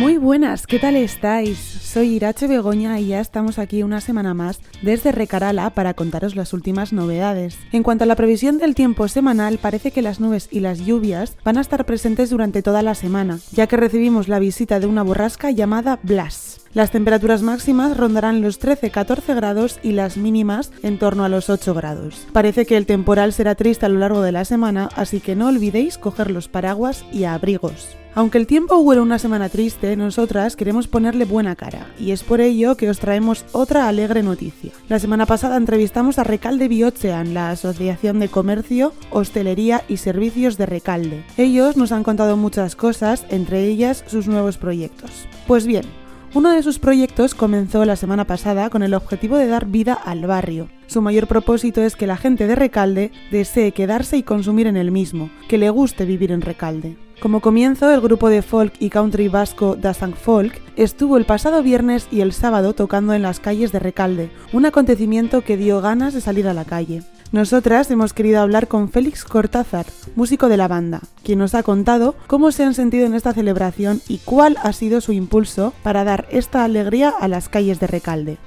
Muy buenas, ¿qué tal estáis? Soy Irache Begoña y ya estamos aquí una semana más desde Recarala para contaros las últimas novedades. En cuanto a la previsión del tiempo semanal, parece que las nubes y las lluvias van a estar presentes durante toda la semana, ya que recibimos la visita de una borrasca llamada Blas. Las temperaturas máximas rondarán los 13-14 grados y las mínimas en torno a los 8 grados. Parece que el temporal será triste a lo largo de la semana, así que no olvidéis coger los paraguas y abrigos. Aunque el tiempo huele una semana triste, nosotras queremos ponerle buena cara, y es por ello que os traemos otra alegre noticia. La semana pasada entrevistamos a Recalde Biocean, la Asociación de Comercio, Hostelería y Servicios de Recalde. Ellos nos han contado muchas cosas, entre ellas sus nuevos proyectos. Pues bien, uno de sus proyectos comenzó la semana pasada con el objetivo de dar vida al barrio. Su mayor propósito es que la gente de Recalde desee quedarse y consumir en el mismo, que le guste vivir en Recalde. Como comienzo, el grupo de folk y country vasco Da Sang Folk estuvo el pasado viernes y el sábado tocando en las calles de Recalde, un acontecimiento que dio ganas de salir a la calle. Nosotras hemos querido hablar con Félix Cortázar, músico de la banda, quien nos ha contado cómo se han sentido en esta celebración y cuál ha sido su impulso para dar esta alegría a las calles de Recalde.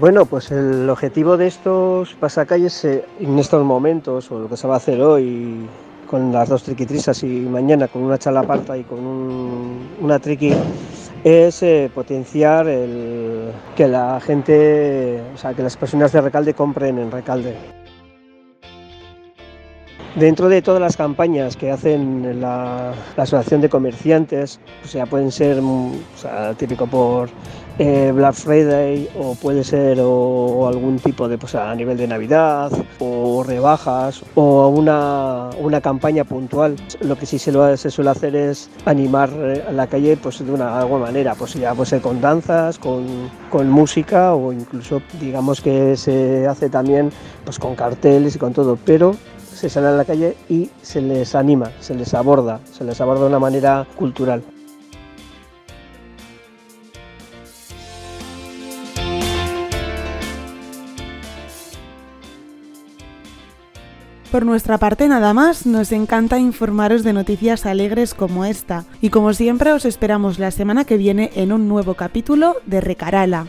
Bueno, pues el objetivo de estos pasacalles eh, en estos momentos, o lo que se va a hacer hoy con las dos triquitrisas y mañana con una chalaparta y con una triqui es eh, potenciar el, que la gente, o sea, que las personas de Recalde compren en Recalde. Dentro de todas las campañas que hacen la, Asociación de Comerciantes, o sea, pueden ser mm, típico por eh, Black Friday o puede ser o, algún tipo de pues, a nivel de Navidad o rebajas o una, una campaña puntual. Lo que sí se, suele hacer es animar eh, la calle pues, de una alguna manera, pues ya pues, con danzas, con, con música o incluso digamos que se hace también pues, con carteles y con todo, pero se sale a la calle y se les anima, se les aborda, se les aborda de una manera cultural. Por nuestra parte nada más, nos encanta informaros de noticias alegres como esta y como siempre os esperamos la semana que viene en un nuevo capítulo de Recarala.